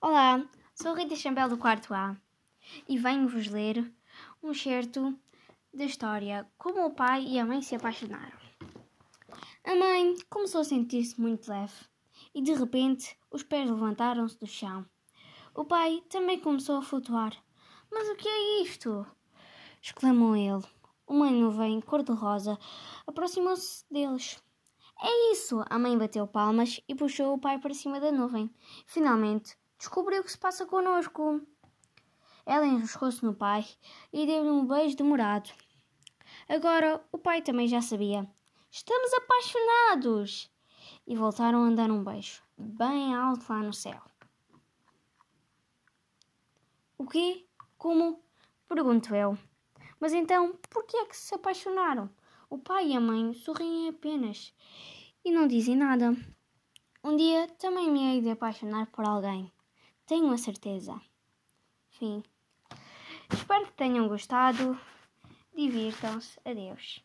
Olá, sou Rita Chambel do quarto A e venho-vos ler um certo da história Como o pai e a mãe se apaixonaram. A mãe começou a sentir-se muito leve e de repente os pés levantaram-se do chão. O pai também começou a flutuar. Mas o que é isto? exclamou ele. Uma nuvem cor-de-rosa aproximou-se deles. É isso! A mãe bateu palmas e puxou o pai para cima da nuvem. Finalmente, descobriu o que se passa conosco. Ela enroscou-se no pai e deu-lhe um beijo demorado. Agora o pai também já sabia. Estamos apaixonados! E voltaram a dar um beijo, bem alto lá no céu. O quê? Como? Pergunto eu. Mas então, por que é que se apaixonaram? O pai e a mãe sorriem apenas e não dizem nada. Um dia também me hei de apaixonar por alguém. Tenho a certeza. Fim. Espero que tenham gostado. Divirtam-se. Adeus.